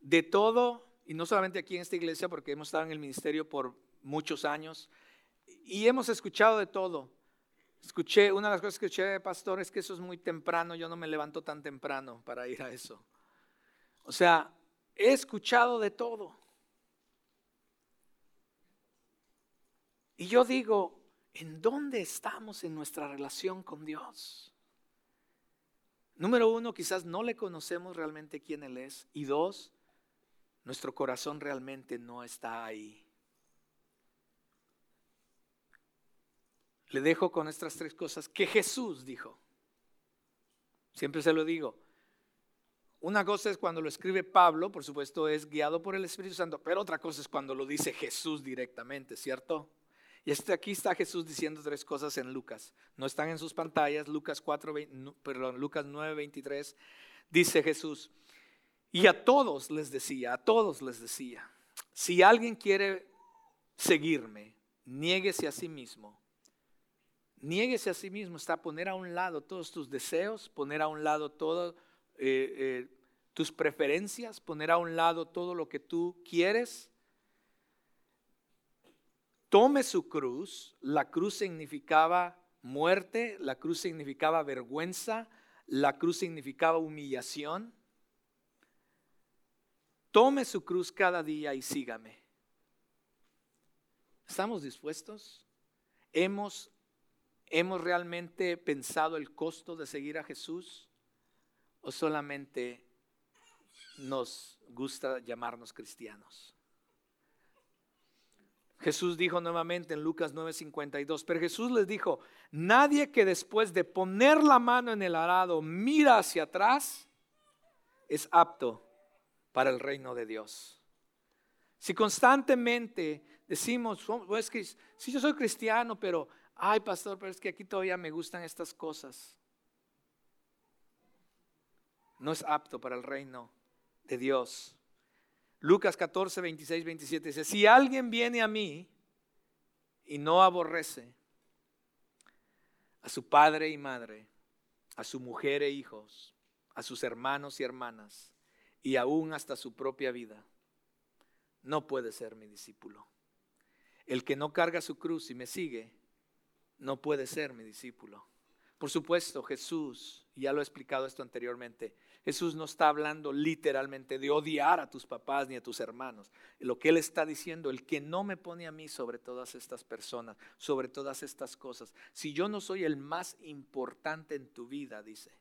de todo, y no solamente aquí en esta iglesia, porque hemos estado en el ministerio por muchos años, y hemos escuchado de todo. Escuché, una de las cosas que escuché de pastor es que eso es muy temprano, yo no me levanto tan temprano para ir a eso. O sea, he escuchado de todo. Y yo digo, ¿en dónde estamos en nuestra relación con Dios? Número uno, quizás no le conocemos realmente quién Él es. Y dos, nuestro corazón realmente no está ahí. Le dejo con estas tres cosas que Jesús dijo. Siempre se lo digo. Una cosa es cuando lo escribe Pablo, por supuesto es guiado por el Espíritu Santo, pero otra cosa es cuando lo dice Jesús directamente, ¿cierto? Y este, aquí está Jesús diciendo tres cosas en Lucas. No están en sus pantallas. Lucas, 4, perdón, Lucas 9, 23. Dice Jesús. Y a todos les decía, a todos les decía, si alguien quiere seguirme, niéguese a sí mismo. Niéguese a sí mismo está poner a un lado todos tus deseos, poner a un lado todas eh, eh, tus preferencias, poner a un lado todo lo que tú quieres tome su cruz, la cruz significaba muerte, la cruz significaba vergüenza, la cruz significaba humillación. Tome su cruz cada día y sígame. ¿Estamos dispuestos? ¿Hemos, ¿Hemos realmente pensado el costo de seguir a Jesús? ¿O solamente nos gusta llamarnos cristianos? Jesús dijo nuevamente en Lucas 9:52, pero Jesús les dijo, nadie que después de poner la mano en el arado mira hacia atrás, es apto para el reino de Dios. Si constantemente decimos, es que si yo soy cristiano, pero, ay pastor, pero es que aquí todavía me gustan estas cosas, no es apto para el reino de Dios. Lucas 14, 26, 27 dice, si alguien viene a mí y no aborrece a su padre y madre, a su mujer e hijos, a sus hermanos y hermanas, y aún hasta su propia vida, no puede ser mi discípulo. El que no carga su cruz y me sigue, no puede ser mi discípulo. Por supuesto, Jesús Y ya lo he explicado esto anteriormente. Jesús no está hablando literalmente de odiar a tus papás ni a tus hermanos. Lo que Él está diciendo, el que no me pone a mí sobre todas estas personas, sobre todas estas cosas, si yo no soy el más importante en tu vida, dice,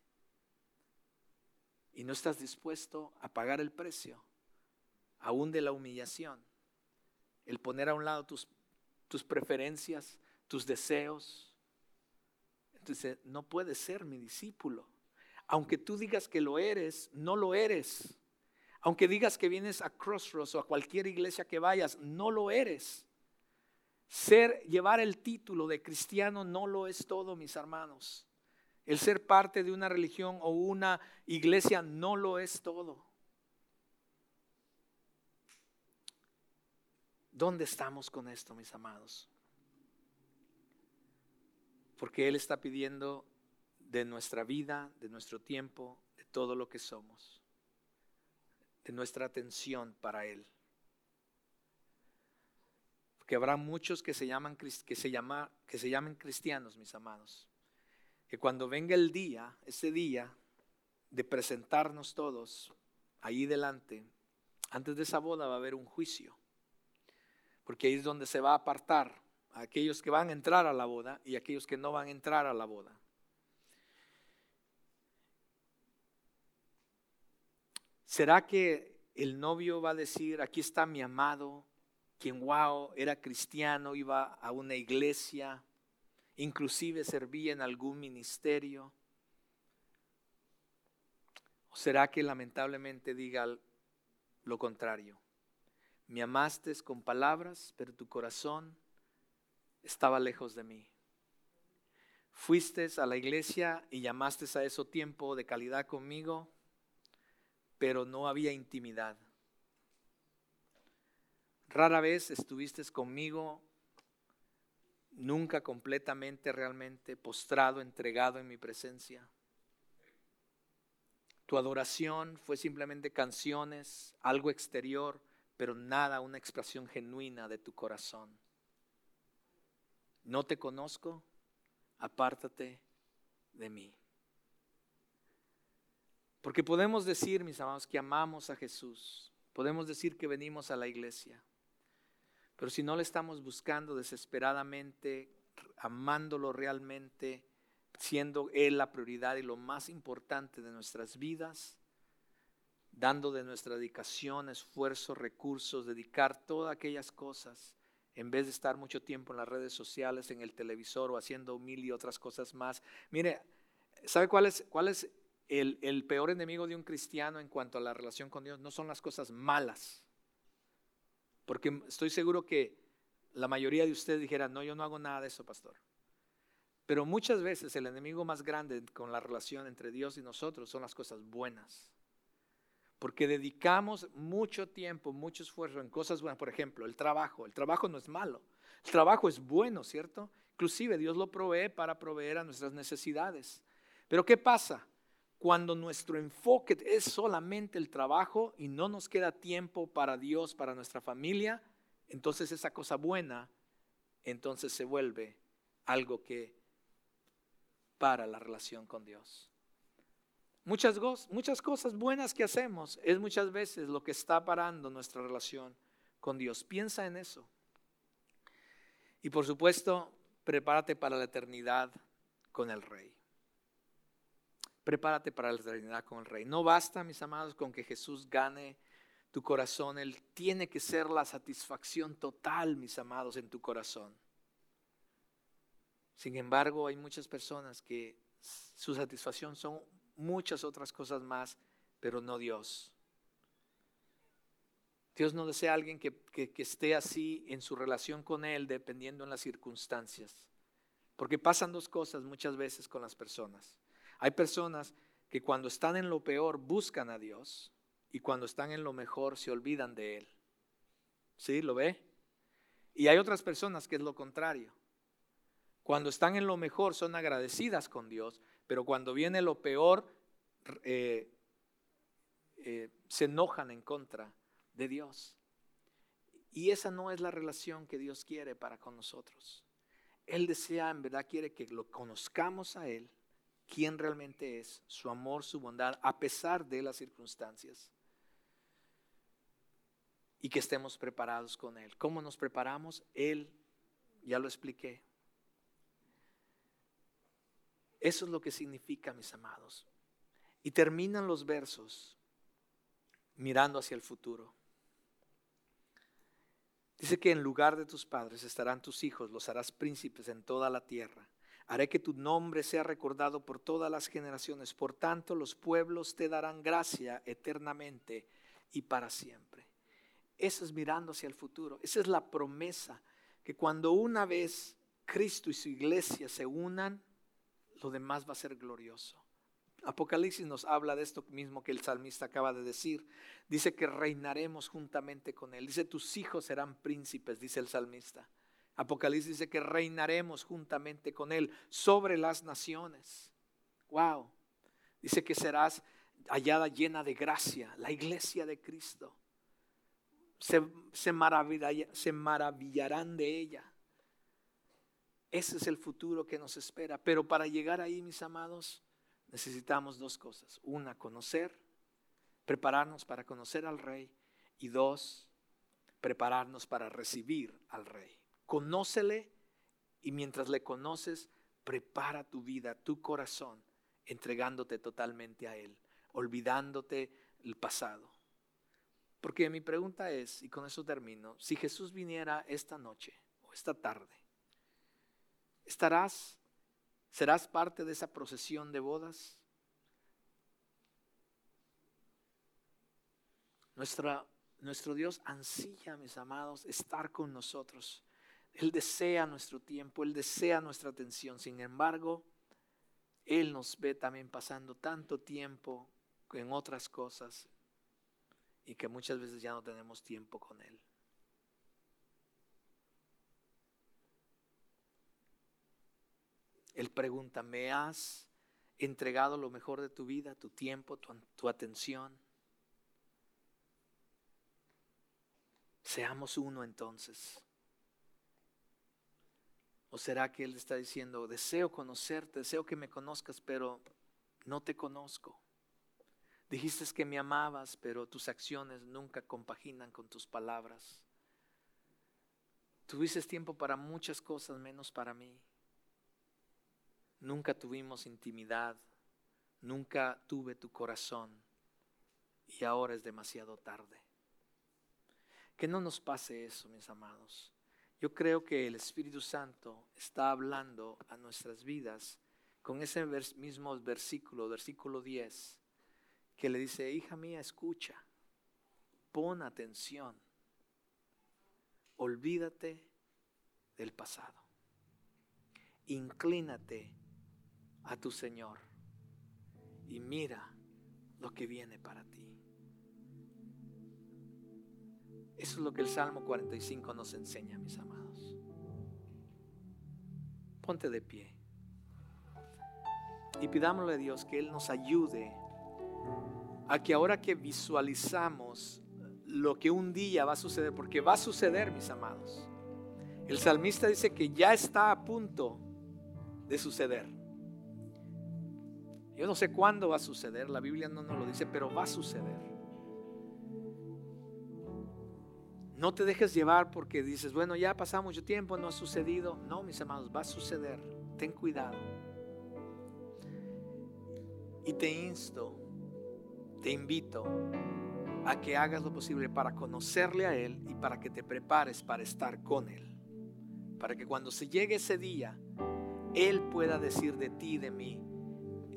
y no estás dispuesto a pagar el precio, aún de la humillación, el poner a un lado tus, tus preferencias, tus deseos, entonces no puedes ser mi discípulo. Aunque tú digas que lo eres, no lo eres. Aunque digas que vienes a Crossroads o a cualquier iglesia que vayas, no lo eres. Ser, llevar el título de cristiano no lo es todo, mis hermanos. El ser parte de una religión o una iglesia no lo es todo. ¿Dónde estamos con esto, mis amados? Porque Él está pidiendo de nuestra vida, de nuestro tiempo, de todo lo que somos, de nuestra atención para Él. Porque habrá muchos que se, llaman, que se, llama, que se llamen cristianos, mis amados, que cuando venga el día, ese día de presentarnos todos ahí delante, antes de esa boda va a haber un juicio, porque ahí es donde se va a apartar aquellos que van a entrar a la boda y aquellos que no van a entrar a la boda. ¿Será que el novio va a decir, aquí está mi amado, quien, wow, era cristiano, iba a una iglesia, inclusive servía en algún ministerio? ¿O será que lamentablemente diga lo contrario? Me amaste con palabras, pero tu corazón estaba lejos de mí. Fuiste a la iglesia y llamaste a eso tiempo de calidad conmigo, pero no había intimidad. Rara vez estuviste conmigo, nunca completamente, realmente postrado, entregado en mi presencia. Tu adoración fue simplemente canciones, algo exterior, pero nada, una expresión genuina de tu corazón. No te conozco, apártate de mí. Porque podemos decir, mis amados, que amamos a Jesús. Podemos decir que venimos a la iglesia. Pero si no le estamos buscando desesperadamente, amándolo realmente, siendo Él la prioridad y lo más importante de nuestras vidas, dando de nuestra dedicación, esfuerzo, recursos, dedicar todas aquellas cosas, en vez de estar mucho tiempo en las redes sociales, en el televisor o haciendo mil y otras cosas más. Mire, ¿sabe cuál es, cuál es el, peor enemigo de un cristiano en cuanto a la relación con Dios no son las cosas malas. Porque estoy seguro que la mayoría de ustedes dijeran, no, yo no hago nada de eso, pastor. Pero muchas veces el enemigo más grande con la relación entre Dios y nosotros son las cosas buenas. Porque dedicamos mucho tiempo, mucho esfuerzo en cosas buenas. Por ejemplo, el trabajo. El trabajo no es malo. El trabajo es bueno, ¿cierto? Inclusive Dios lo provee para proveer a nuestras necesidades. Pero ¿qué pasa? cuando nuestro enfoque es solamente el trabajo y no nos queda tiempo para Dios, para nuestra familia, entonces esa cosa buena, entonces se vuelve algo que para la relación con Dios. Muchas, cosas buenas que hacemos es muchas veces lo que está parando nuestra relación con Dios. Piensa en eso. Y por supuesto, prepárate para la eternidad con el Rey prepárate para la eternidad con el Rey. No basta, mis amados, con que Jesús gane tu corazón. Él tiene que ser la satisfacción total, mis amados, en tu corazón. Sin embargo, hay muchas personas que su satisfacción son muchas otras cosas más, pero no Dios. Dios no desea a alguien que, que, esté así en su relación con Él, dependiendo en las circunstancias. Porque pasan dos cosas muchas veces con las personas. Hay personas que cuando están en lo peor buscan a Dios y cuando están en lo mejor se olvidan de Él. ¿Sí? ¿Lo ve? Y hay otras personas que es lo contrario. Cuando están en lo mejor son agradecidas con Dios, pero cuando viene lo peor eh, eh, se enojan en contra de Dios. Y esa no es la relación que Dios quiere para con nosotros. Él desea, en verdad quiere que lo conozcamos a Él quién realmente es, su amor, su bondad, a pesar de las circunstancias. Y que estemos preparados con Él. ¿Cómo nos preparamos? Él, ya lo expliqué. Eso es lo que significa, mis amados. Y terminan los versos mirando hacia el futuro. Dice que en lugar de tus padres estarán tus hijos, los harás príncipes en toda la tierra. Haré que tu nombre sea recordado por todas las generaciones. Por tanto, los pueblos te darán gracia eternamente y para siempre. Eso es mirando hacia el futuro. Esa es la promesa que cuando una vez Cristo y su iglesia se unan, lo demás va a ser glorioso. Apocalipsis nos habla de esto mismo que el salmista acaba de decir. Dice que reinaremos juntamente con Él. Dice, tus hijos serán príncipes, dice el salmista. Apocalipsis dice que reinaremos juntamente con Él sobre las naciones. Wow. Dice que serás hallada llena de gracia, la iglesia de Cristo. Se, se, se maravillarán de ella. Ese es el futuro que nos espera. Pero para llegar ahí, mis amados, necesitamos dos cosas. Una, conocer, prepararnos para conocer al Rey. Y dos, prepararnos para recibir al Rey. Conócele y mientras le conoces, prepara tu vida, tu corazón, entregándote totalmente a Él, olvidándote el pasado. Porque mi pregunta es, y con eso termino, si Jesús viniera esta noche o esta tarde, ¿estarás, serás parte de esa procesión de bodas? Nuestra, nuestro Dios ansilla, mis amados, estar con nosotros. Él desea nuestro tiempo, Él desea nuestra atención. Sin embargo, Él nos ve también pasando tanto tiempo en otras cosas y que muchas veces ya no tenemos tiempo con Él. Él pregunta, ¿me has entregado lo mejor de tu vida, tu tiempo, tu, atención? Seamos uno entonces. ¿O será que Él está diciendo, deseo conocerte, deseo que me conozcas, pero no te conozco? Dijiste que me amabas, pero tus acciones nunca compaginan con tus palabras. Tuviste tiempo para muchas cosas menos para mí. Nunca tuvimos intimidad, nunca tuve tu corazón y ahora es demasiado tarde. Que no nos pase eso, mis amados. Yo creo que el Espíritu Santo está hablando a nuestras vidas con ese mismo versículo, versículo 10, que le dice, hija mía, escucha, pon atención, olvídate del pasado, inclínate a tu Señor y mira lo que viene para ti. Eso es lo que el Salmo 45 nos enseña, mis amados. Ponte de pie. Y pidámosle a Dios que Él nos ayude a que ahora que visualizamos lo que un día va a suceder, porque va a suceder, mis amados. El salmista dice que ya está a punto de suceder. Yo no sé cuándo va a suceder, la Biblia no nos lo dice, pero va a suceder. No te dejes llevar porque dices, bueno, ya pasado mucho tiempo, no ha sucedido. No, mis amados, va a suceder. Ten cuidado. Y te insto, te invito a que hagas lo posible para conocerle a Él y para que te prepares para estar con Él. Para que cuando se llegue ese día, Él pueda decir de ti, de mí,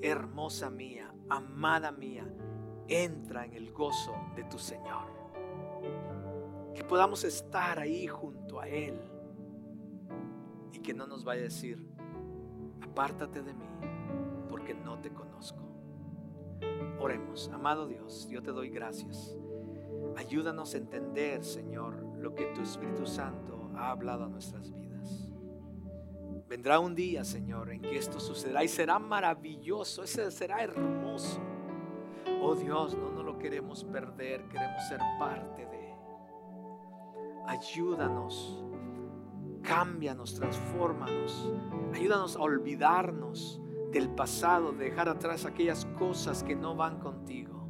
hermosa mía, amada mía, entra en el gozo de tu Señor que podamos estar ahí junto a Él y que no nos vaya a decir, apártate de mí porque no te conozco. Oremos, amado Dios, yo te doy gracias. Ayúdanos a entender, Señor, lo que tu Espíritu Santo ha hablado a nuestras vidas. Vendrá un día, Señor, en que esto sucederá y será maravilloso, ese será hermoso. Oh Dios, no nos lo queremos perder, queremos ser parte de ayúdanos, cámbianos, transfórmanos, ayúdanos a olvidarnos del pasado, de dejar atrás aquellas cosas que no van contigo.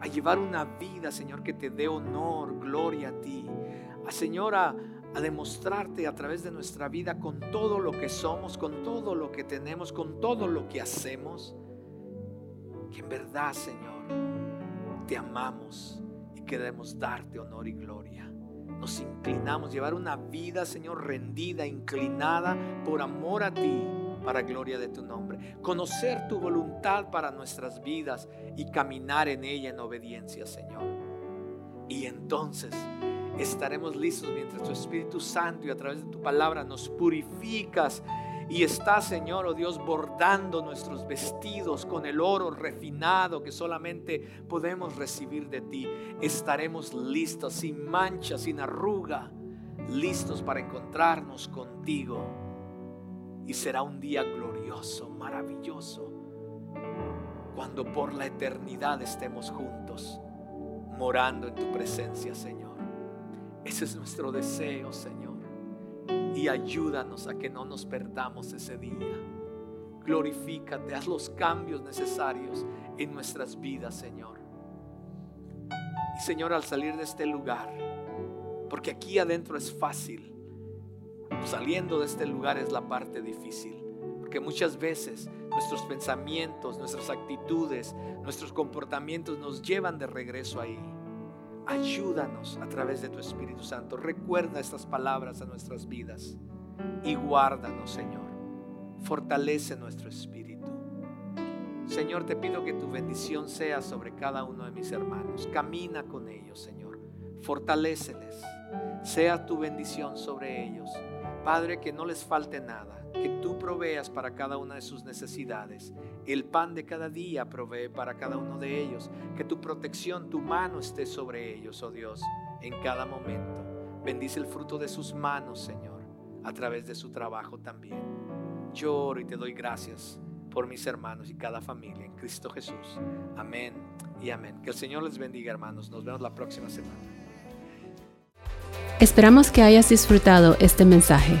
A llevar una vida, Señor, que te dé honor, gloria a ti. A Señor, a, demostrarte a través de nuestra vida con todo lo que somos, con todo lo que tenemos, con todo lo que hacemos, que en verdad, Señor, te amamos y queremos darte honor y gloria. Nos inclinamos, llevar una vida, Señor, rendida, inclinada por amor a ti para gloria de tu nombre. Conocer tu voluntad para nuestras vidas y caminar en ella en obediencia, Señor. Y entonces estaremos listos mientras tu Espíritu Santo y a través de tu palabra nos purificas y está, Señor, oh Dios, bordando nuestros vestidos con el oro refinado que solamente podemos recibir de ti. Estaremos listos, sin mancha, sin arruga, listos para encontrarnos contigo y será un día glorioso, maravilloso, cuando por la eternidad estemos juntos, morando en tu presencia, Señor. Ese es nuestro deseo, Señor. Y ayúdanos a que no nos perdamos ese día. Glorifícate, haz los cambios necesarios en nuestras vidas, Señor. Y Señor, al salir de este lugar, porque aquí adentro es fácil, saliendo de este lugar es la parte difícil. Porque muchas veces nuestros pensamientos, nuestras actitudes, nuestros comportamientos nos llevan de regreso ahí. Ayúdanos a través de tu Espíritu Santo. Recuerda estas palabras a nuestras vidas y guárdanos, Señor. Fortalece nuestro espíritu. Señor, te pido que tu bendición sea sobre cada uno de mis hermanos. Camina con ellos, Señor. Fortaléceles. Sea tu bendición sobre ellos. Padre, que no les falte nada, que tú proveas para cada una de sus necesidades. El pan de cada día provee para cada uno de ellos. Que tu protección, tu mano esté sobre ellos, oh Dios, en cada momento. Bendice el fruto de sus manos, Señor, a través de su trabajo también. Lloro y te doy gracias por mis hermanos y cada familia en Cristo Jesús. Amén y amén. Que el Señor les bendiga, hermanos. Nos vemos la próxima semana. Esperamos que hayas disfrutado este mensaje.